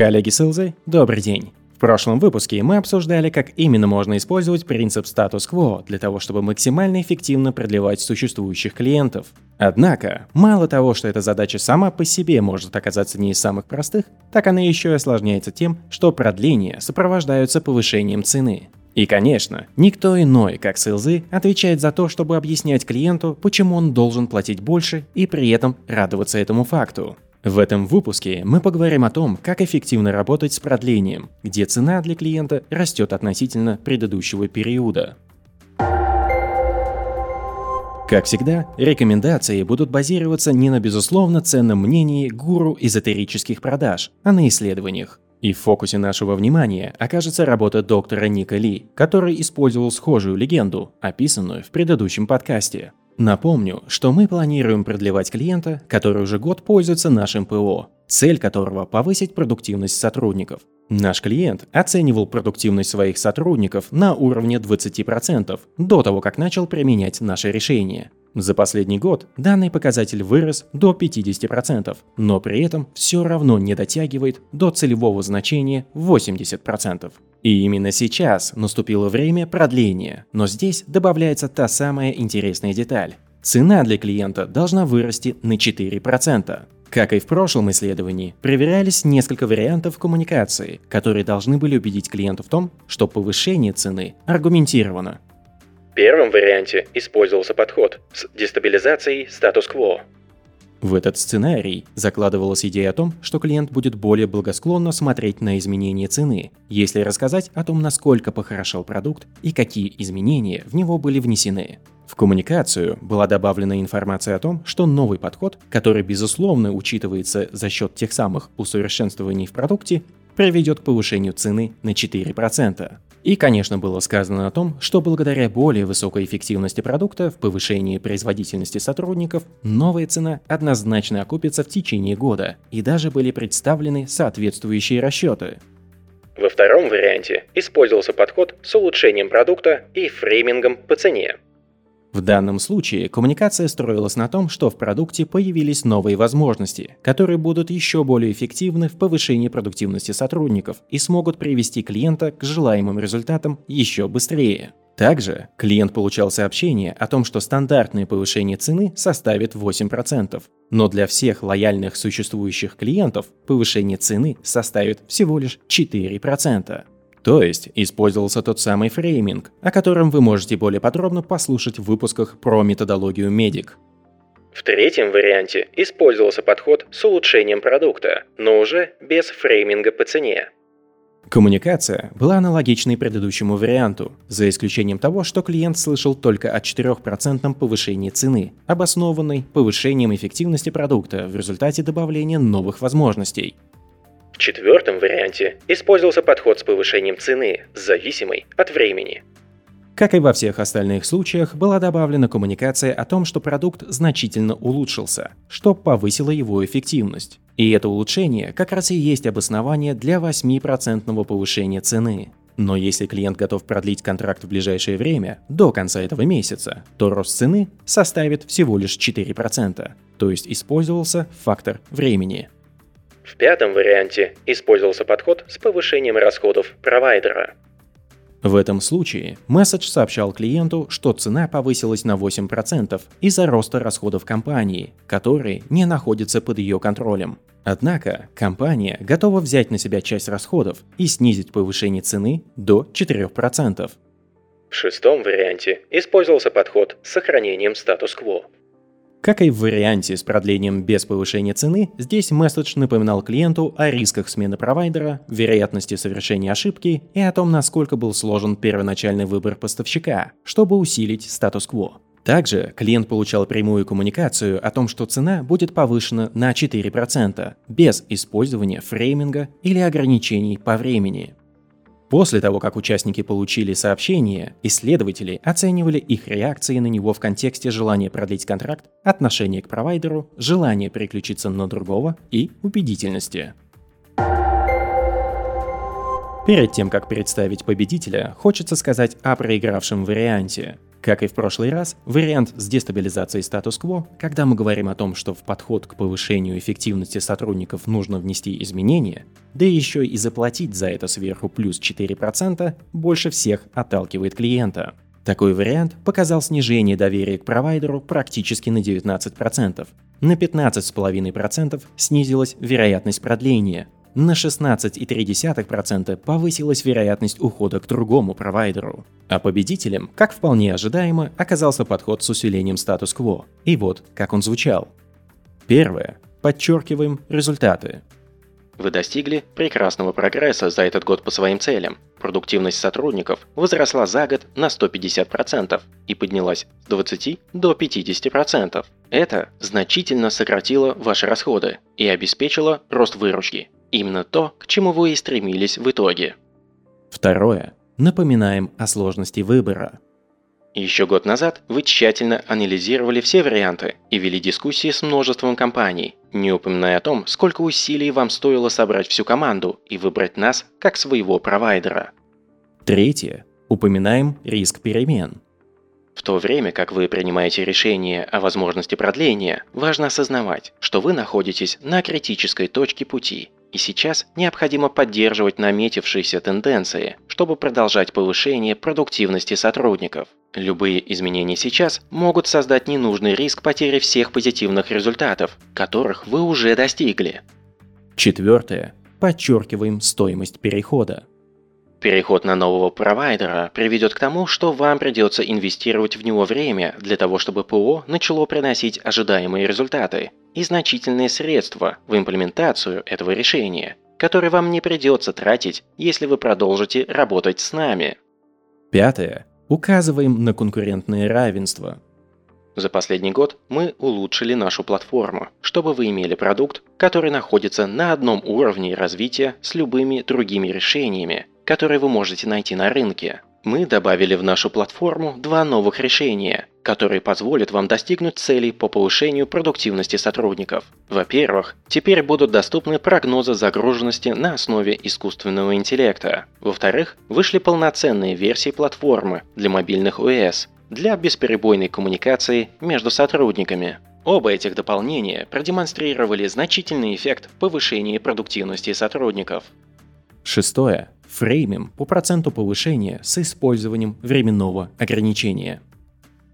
Коллеги Силзы, добрый день! В прошлом выпуске мы обсуждали, как именно можно использовать принцип статус-кво для того, чтобы максимально эффективно продлевать существующих клиентов. Однако, мало того, что эта задача сама по себе может оказаться не из самых простых, так она еще и осложняется тем, что продления сопровождаются повышением цены. И, конечно, никто иной, как СЛЗ, отвечает за то, чтобы объяснять клиенту, почему он должен платить больше и при этом радоваться этому факту. В этом выпуске мы поговорим о том, как эффективно работать с продлением, где цена для клиента растет относительно предыдущего периода. Как всегда, рекомендации будут базироваться не на безусловно ценном мнении гуру эзотерических продаж, а на исследованиях. И в фокусе нашего внимания окажется работа доктора Ника Ли, который использовал схожую легенду, описанную в предыдущем подкасте. Напомню, что мы планируем продлевать клиента, который уже год пользуется нашим ПО, цель которого – повысить продуктивность сотрудников. Наш клиент оценивал продуктивность своих сотрудников на уровне 20% до того, как начал применять наше решение. За последний год данный показатель вырос до 50%, но при этом все равно не дотягивает до целевого значения 80%. И именно сейчас наступило время продления, но здесь добавляется та самая интересная деталь. Цена для клиента должна вырасти на 4%. Как и в прошлом исследовании, проверялись несколько вариантов коммуникации, которые должны были убедить клиента в том, что повышение цены аргументировано. В первом варианте использовался подход с дестабилизацией статус-кво. В этот сценарий закладывалась идея о том, что клиент будет более благосклонно смотреть на изменения цены, если рассказать о том, насколько похорошел продукт и какие изменения в него были внесены. В коммуникацию была добавлена информация о том, что новый подход, который безусловно учитывается за счет тех самых усовершенствований в продукте, приведет к повышению цены на 4%. И, конечно, было сказано о том, что благодаря более высокой эффективности продукта в повышении производительности сотрудников, новая цена однозначно окупится в течение года, и даже были представлены соответствующие расчеты. Во втором варианте использовался подход с улучшением продукта и фреймингом по цене. В данном случае коммуникация строилась на том, что в продукте появились новые возможности, которые будут еще более эффективны в повышении продуктивности сотрудников и смогут привести клиента к желаемым результатам еще быстрее. Также клиент получал сообщение о том, что стандартное повышение цены составит 8%, но для всех лояльных существующих клиентов повышение цены составит всего лишь 4%. То есть использовался тот самый фрейминг, о котором вы можете более подробно послушать в выпусках про методологию медик. В третьем варианте использовался подход с улучшением продукта, но уже без фрейминга по цене. Коммуникация была аналогичной предыдущему варианту, за исключением того, что клиент слышал только о 4% повышении цены, обоснованной повышением эффективности продукта в результате добавления новых возможностей четвертом варианте использовался подход с повышением цены, зависимой от времени. Как и во всех остальных случаях, была добавлена коммуникация о том, что продукт значительно улучшился, что повысило его эффективность. И это улучшение как раз и есть обоснование для 8% повышения цены. Но если клиент готов продлить контракт в ближайшее время, до конца этого месяца, то рост цены составит всего лишь 4%, то есть использовался фактор времени. В пятом варианте использовался подход с повышением расходов провайдера. В этом случае месседж сообщал клиенту, что цена повысилась на 8% из-за роста расходов компании, которые не находятся под ее контролем. Однако компания готова взять на себя часть расходов и снизить повышение цены до 4%. В шестом варианте использовался подход с сохранением статус-кво. Как и в варианте с продлением без повышения цены, здесь месседж напоминал клиенту о рисках смены провайдера, вероятности совершения ошибки и о том, насколько был сложен первоначальный выбор поставщика, чтобы усилить статус-кво. Также клиент получал прямую коммуникацию о том, что цена будет повышена на 4%, без использования фрейминга или ограничений по времени. После того, как участники получили сообщение, исследователи оценивали их реакции на него в контексте желания продлить контракт, отношения к провайдеру, желания переключиться на другого и убедительности. Перед тем, как представить победителя, хочется сказать о проигравшем варианте. Как и в прошлый раз, вариант с дестабилизацией статус-кво, когда мы говорим о том, что в подход к повышению эффективности сотрудников нужно внести изменения, да еще и заплатить за это сверху плюс 4%, больше всех отталкивает клиента. Такой вариант показал снижение доверия к провайдеру практически на 19%. На 15,5% снизилась вероятность продления, на 16,3% повысилась вероятность ухода к другому провайдеру. А победителем, как вполне ожидаемо, оказался подход с усилением статус-кво. И вот, как он звучал. Первое. Подчеркиваем результаты. Вы достигли прекрасного прогресса за этот год по своим целям. Продуктивность сотрудников возросла за год на 150% и поднялась с 20 до 50%. Это значительно сократило ваши расходы и обеспечило рост выручки. Именно то, к чему вы и стремились в итоге. Второе. Напоминаем о сложности выбора. Еще год назад вы тщательно анализировали все варианты и вели дискуссии с множеством компаний, не упоминая о том, сколько усилий вам стоило собрать всю команду и выбрать нас как своего провайдера. Третье. Упоминаем риск перемен. В то время как вы принимаете решение о возможности продления, важно осознавать, что вы находитесь на критической точке пути и сейчас необходимо поддерживать наметившиеся тенденции, чтобы продолжать повышение продуктивности сотрудников. Любые изменения сейчас могут создать ненужный риск потери всех позитивных результатов, которых вы уже достигли. Четвертое. Подчеркиваем стоимость перехода. Переход на нового провайдера приведет к тому, что вам придется инвестировать в него время для того, чтобы ПО начало приносить ожидаемые результаты и значительные средства в имплементацию этого решения, которые вам не придется тратить, если вы продолжите работать с нами. Пятое. Указываем на конкурентное равенство. За последний год мы улучшили нашу платформу, чтобы вы имели продукт, который находится на одном уровне развития с любыми другими решениями, которые вы можете найти на рынке. Мы добавили в нашу платформу два новых решения, которые позволят вам достигнуть целей по повышению продуктивности сотрудников. Во-первых, теперь будут доступны прогнозы загруженности на основе искусственного интеллекта. Во-вторых, вышли полноценные версии платформы для мобильных ОС для бесперебойной коммуникации между сотрудниками. Оба этих дополнения продемонстрировали значительный эффект повышения продуктивности сотрудников. Шестое фреймим по проценту повышения с использованием временного ограничения.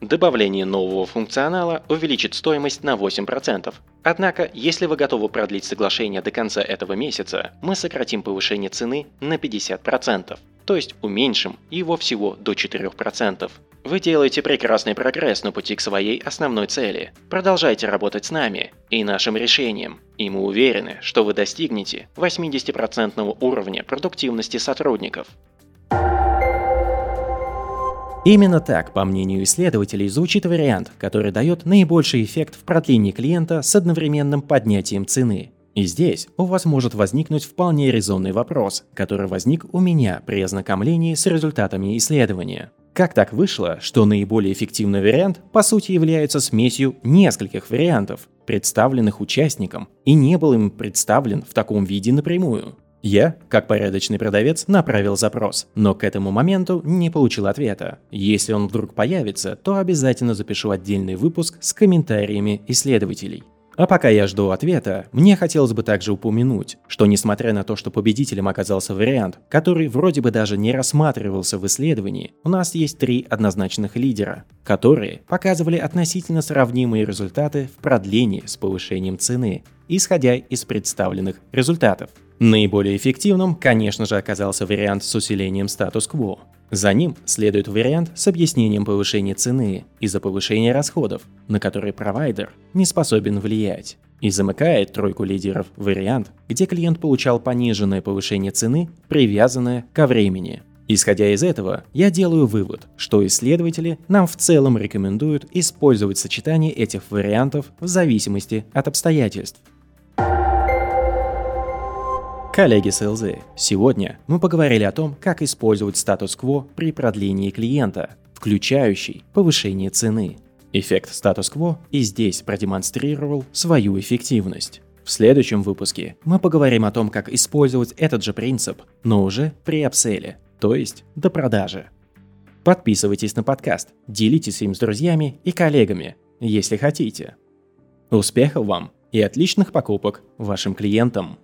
Добавление нового функционала увеличит стоимость на 8%. Однако, если вы готовы продлить соглашение до конца этого месяца, мы сократим повышение цены на 50%, то есть уменьшим его всего до 4%. Вы делаете прекрасный прогресс на пути к своей основной цели. Продолжайте работать с нами и нашим решением, и мы уверены, что вы достигнете 80% уровня продуктивности сотрудников. Именно так, по мнению исследователей, звучит вариант, который дает наибольший эффект в продлении клиента с одновременным поднятием цены. И здесь у вас может возникнуть вполне резонный вопрос, который возник у меня при ознакомлении с результатами исследования. Как так вышло, что наиболее эффективный вариант по сути является смесью нескольких вариантов, представленных участникам, и не был им представлен в таком виде напрямую? Я, как порядочный продавец, направил запрос, но к этому моменту не получил ответа. Если он вдруг появится, то обязательно запишу отдельный выпуск с комментариями исследователей. А пока я жду ответа, мне хотелось бы также упомянуть, что несмотря на то, что победителем оказался вариант, который вроде бы даже не рассматривался в исследовании, у нас есть три однозначных лидера, которые показывали относительно сравнимые результаты в продлении с повышением цены, исходя из представленных результатов. Наиболее эффективным, конечно же, оказался вариант с усилением статус-кво. За ним следует вариант с объяснением повышения цены из-за повышения расходов, на которые провайдер не способен влиять. И замыкает тройку лидеров вариант, где клиент получал пониженное повышение цены, привязанное ко времени. Исходя из этого, я делаю вывод, что исследователи нам в целом рекомендуют использовать сочетание этих вариантов в зависимости от обстоятельств. Коллеги с ЛЗ, сегодня мы поговорили о том, как использовать статус-кво при продлении клиента, включающий повышение цены. Эффект статус-кво и здесь продемонстрировал свою эффективность. В следующем выпуске мы поговорим о том, как использовать этот же принцип, но уже при апселе, то есть до продажи. Подписывайтесь на подкаст, делитесь им с друзьями и коллегами, если хотите. Успехов вам и отличных покупок вашим клиентам!